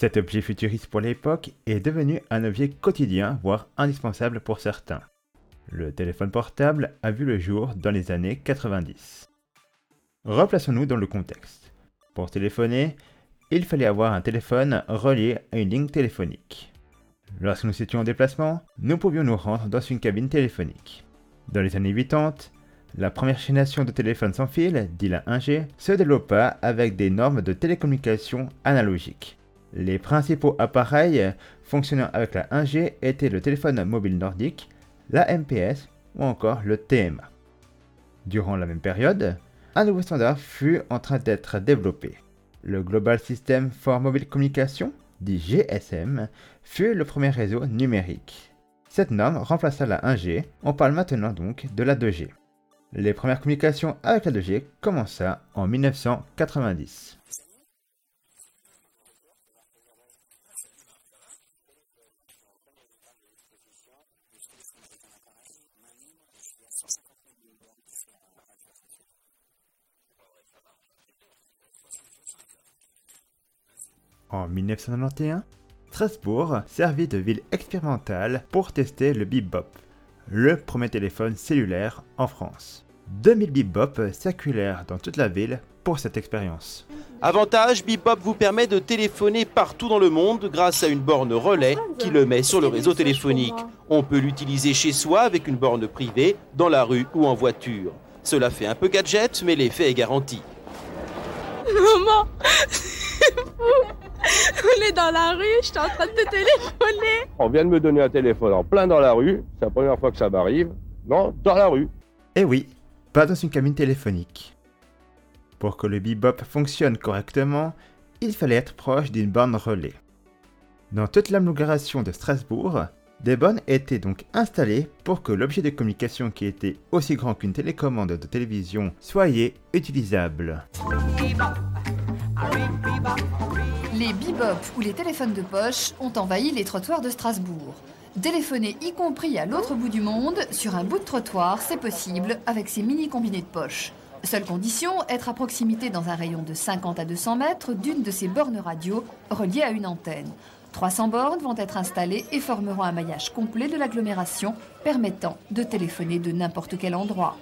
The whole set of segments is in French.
Cet objet futuriste pour l'époque est devenu un objet quotidien, voire indispensable pour certains. Le téléphone portable a vu le jour dans les années 90. Replaçons-nous dans le contexte. Pour téléphoner, il fallait avoir un téléphone relié à une ligne téléphonique. Lorsque nous étions en déplacement, nous pouvions nous rendre dans une cabine téléphonique. Dans les années 80, la première génération de téléphones sans fil, dit la 1G, se développa avec des normes de télécommunication analogiques. Les principaux appareils fonctionnant avec la 1G étaient le téléphone mobile nordique, la MPS ou encore le TMA. Durant la même période, un nouveau standard fut en train d'être développé. Le Global System for Mobile Communication, dit GSM, fut le premier réseau numérique. Cette norme remplaça la 1G, on parle maintenant donc de la 2G. Les premières communications avec la 2G commença en 1990. En 1991, Strasbourg servit de ville expérimentale pour tester le Bebop, le premier téléphone cellulaire en France. 2000 Bebop circulèrent dans toute la ville pour cette expérience. Avantage, Bebop vous permet de téléphoner partout dans le monde grâce à une borne relais qui le met sur le réseau téléphonique. On peut l'utiliser chez soi avec une borne privée, dans la rue ou en voiture. Cela fait un peu gadget, mais l'effet est garanti. Maman, on est dans la rue, je suis en train de te téléphoner. On vient de me donner un téléphone en plein dans la rue. C'est la première fois que ça m'arrive. Non, dans la rue. Eh oui, pas dans une cabine téléphonique. Pour que le bebop fonctionne correctement, il fallait être proche d'une borne relais. Dans toute l'agglomération de Strasbourg, des bornes étaient donc installées pour que l'objet de communication qui était aussi grand qu'une télécommande de télévision soit utilisable. Les bebop ou les téléphones de poche ont envahi les trottoirs de Strasbourg. Téléphoner y compris à l'autre bout du monde, sur un bout de trottoir, c'est possible avec ces mini combinés de poche. Seule condition, être à proximité dans un rayon de 50 à 200 mètres d'une de ces bornes radio reliées à une antenne. 300 bornes vont être installées et formeront un maillage complet de l'agglomération permettant de téléphoner de n'importe quel endroit.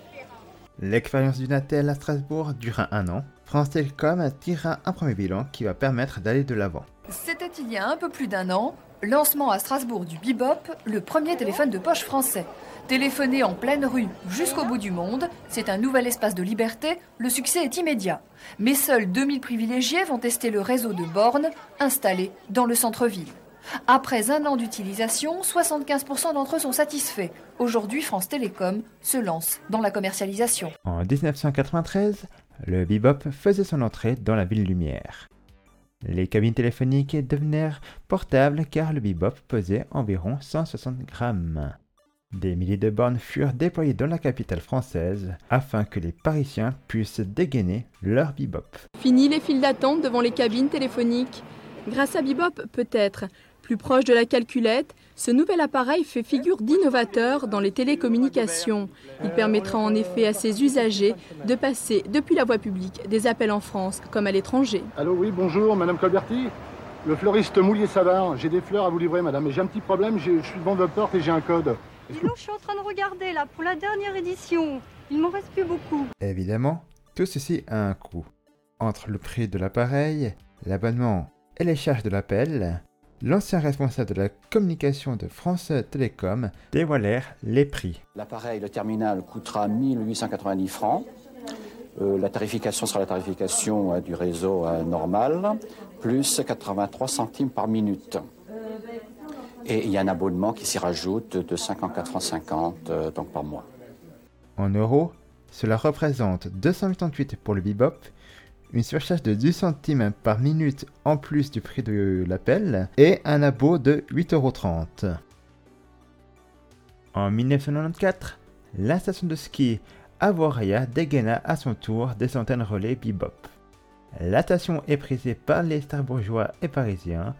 L'expérience du Natel à Strasbourg dura un an. France Télécom tira un premier bilan qui va permettre d'aller de l'avant. C'était il y a un peu plus d'un an, lancement à Strasbourg du Bebop, le premier téléphone de poche français. Téléphoner en pleine rue jusqu'au bout du monde, c'est un nouvel espace de liberté, le succès est immédiat. Mais seuls 2000 privilégiés vont tester le réseau de bornes installé dans le centre-ville. Après un an d'utilisation, 75% d'entre eux sont satisfaits. Aujourd'hui, France Télécom se lance dans la commercialisation. En 1993, le bebop faisait son entrée dans la ville lumière. Les cabines téléphoniques devinrent portables car le bebop pesait environ 160 grammes. Des milliers de bornes furent déployées dans la capitale française afin que les Parisiens puissent dégainer leur bebop. Fini les files d'attente devant les cabines téléphoniques. Grâce à Bebop, peut-être, plus proche de la calculette, ce nouvel appareil fait figure d'innovateur dans les télécommunications. Il permettra en effet à ses usagers de passer depuis la voie publique des appels en France comme à l'étranger. Allô, oui, bonjour, Madame Colberti Le fleuriste Moulier Savard. J'ai des fleurs à vous livrer, madame, mais j'ai un petit problème, je suis devant votre porte et j'ai un code. Dis donc, je suis en train de regarder là pour la dernière édition. Il m'en reste plus beaucoup. Évidemment, tout ceci a un coût. Entre le prix de l'appareil, l'abonnement et les charges de l'appel, l'ancien responsable de la communication de France Télécom dévoilèrent les prix. L'appareil, le terminal, coûtera 1890 francs. Euh, la tarification sera la tarification euh, du réseau euh, normal, plus 83 centimes par minute. Et il y a un abonnement qui s'y rajoute de 54 francs 50 donc par mois. En euros, cela représente 288 pour le Bebop, une surcharge de 10 centimes par minute en plus du prix de l'appel et un abo de 8,30€. En 1994, la station de ski Avoria dégaina à son tour des antennes relais Bebop. La station est prisée par les starbourgeois et parisiens.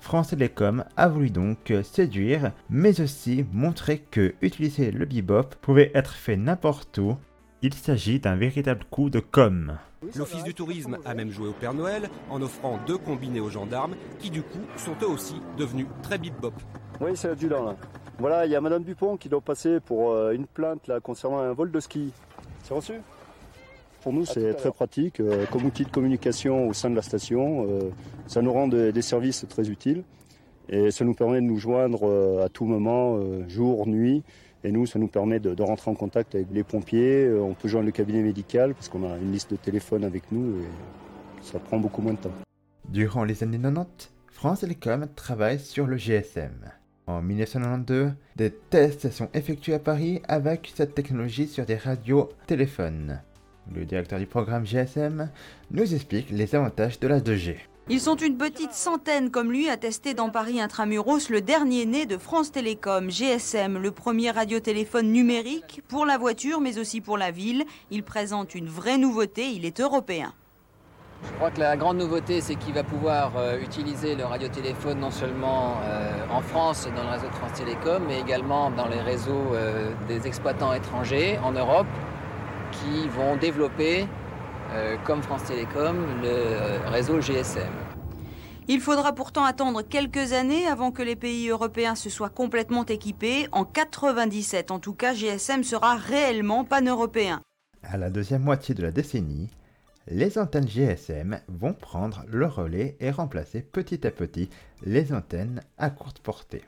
France Télécom a voulu donc séduire, mais aussi montrer que utiliser le bebop pouvait être fait n'importe où. Il s'agit d'un véritable coup de com'. L'Office du tourisme a même joué au Père Noël en offrant deux combinés aux gendarmes qui du coup sont eux aussi devenus très bebop. Oui, c'est l'adjudant là. Voilà, il y a Madame Dupont qui doit passer pour euh, une plainte là, concernant un vol de ski. C'est reçu? Pour nous, c'est très pratique euh, comme outil de communication au sein de la station. euh, ça nous rend des, des services très utiles et ça nous permet de nous joindre euh, à tout moment, euh, jour, nuit. Et nous, ça nous permet de, rentrer en contact avec les pompiers. Euh, on peut joindre le cabinet médical parce qu'on a une liste de téléphone avec nous et ça prend beaucoup moins de temps. Durant les années 90, France Télécom travaille sur le GSM. En 1992, des tests sont effectués à Paris avec cette technologie sur des radios téléphones. Le directeur du programme GSM nous explique les avantages de la 2G. Ils sont une petite centaine comme lui à tester dans Paris Intramuros le dernier né de France Télécom, GSM, le premier radiotéléphone numérique pour la voiture mais aussi pour la ville. Il présente une vraie nouveauté, il est européen. Je crois que la grande nouveauté, c'est qu'il va pouvoir euh, utiliser le radiotéléphone non seulement euh, en France, dans le réseau de France Télécom, mais également dans les réseaux euh, des exploitants étrangers en Europe qui vont développer, comme France Télécom, le euh, réseau GSM. Il faudra pourtant attendre quelques années avant que les pays européens se soient complètement équipés. En 97, en tout cas, GSM sera réellement pan-européen. À la deuxième moitié de la décennie, les antennes GSM vont prendre le relais et remplacer petit à petit les antennes à courte portée.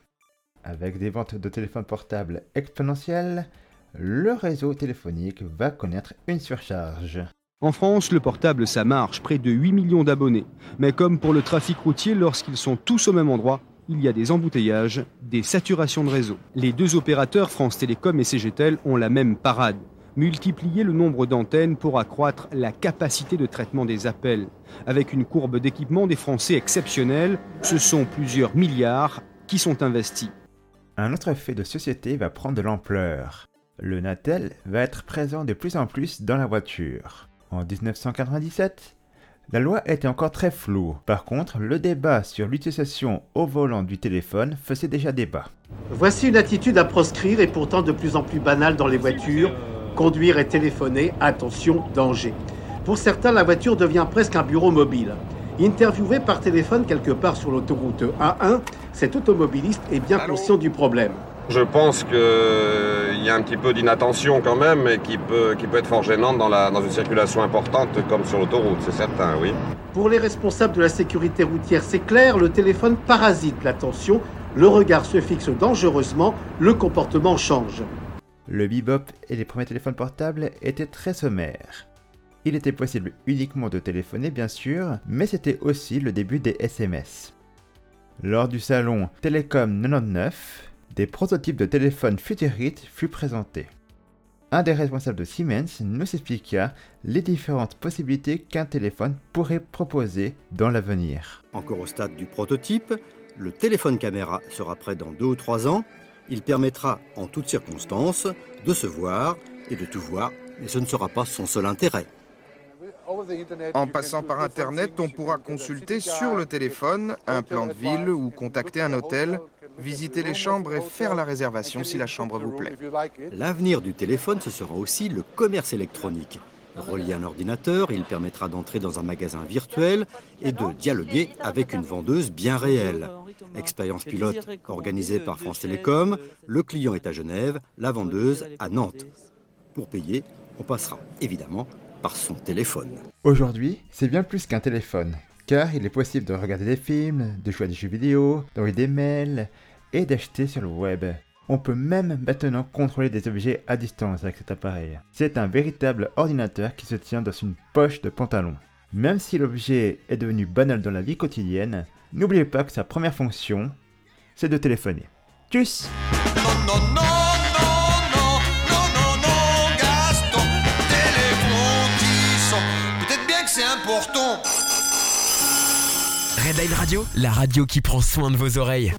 Avec des ventes de téléphones portables exponentielles, le réseau téléphonique va connaître une surcharge. En France, le portable, ça marche, près de 8 millions d'abonnés. Mais comme pour le trafic routier, lorsqu'ils sont tous au même endroit, il y a des embouteillages, des saturations de réseau. Les deux opérateurs, France Télécom et CGTEL, ont la même parade. Multiplier le nombre d'antennes pour accroître la capacité de traitement des appels. Avec une courbe d'équipement des Français exceptionnelle, ce sont plusieurs milliards qui sont investis. Un autre fait de société va prendre de l'ampleur. Le Natel va être présent de plus en plus dans la voiture. En 1997, la loi était encore très floue. Par contre, le débat sur l'utilisation au volant du téléphone faisait déjà débat. Voici une attitude à proscrire et pourtant de plus en plus banale dans les voitures. Conduire et téléphoner, attention, danger. Pour certains, la voiture devient presque un bureau mobile. Interviewé par téléphone quelque part sur l'autoroute A1, cet automobiliste est bien conscient du problème. Je pense qu'il y a un petit peu d'inattention quand même et qui peut, qui peut être fort gênante dans, la, dans une circulation importante comme sur l'autoroute, c'est certain, oui. Pour les responsables de la sécurité routière, c'est clair, le téléphone parasite l'attention, le regard se fixe dangereusement, le comportement change. Le bebop et les premiers téléphones portables étaient très sommaires. Il était possible uniquement de téléphoner bien sûr, mais c'était aussi le début des SMS. Lors du salon Télécom 99, des prototypes de téléphones futuristes furent présentés. Un des responsables de Siemens nous expliqua les différentes possibilités qu'un téléphone pourrait proposer dans l'avenir. Encore au stade du prototype, le téléphone caméra sera prêt dans deux ou trois ans. Il permettra, en toutes circonstances, de se voir et de tout voir, mais ce ne sera pas son seul intérêt. En passant par Internet, on pourra consulter sur le téléphone un plan de ville ou contacter un hôtel, visiter les chambres et faire la réservation si la chambre vous plaît. L'avenir du téléphone, ce sera aussi le commerce électronique. Relié à un ordinateur, il permettra d'entrer dans un magasin virtuel et de dialoguer avec une vendeuse bien réelle. Expérience pilote organisée par France Télécom, le client est à Genève, la vendeuse à Nantes. Pour payer, on passera évidemment par son téléphone. Aujourd'hui, c'est bien plus qu'un téléphone, car il est possible de regarder des films, de jouer à des jeux vidéo, d'envoyer des mails et d'acheter sur le web. On peut même maintenant contrôler des objets à distance avec cet appareil. C'est un véritable ordinateur qui se tient dans une poche de pantalon. Même si l'objet est devenu banal dans la vie quotidienne, n'oubliez pas que sa première fonction, c'est de téléphoner. Tchuss. Redline Radio, la radio qui prend soin de vos oreilles.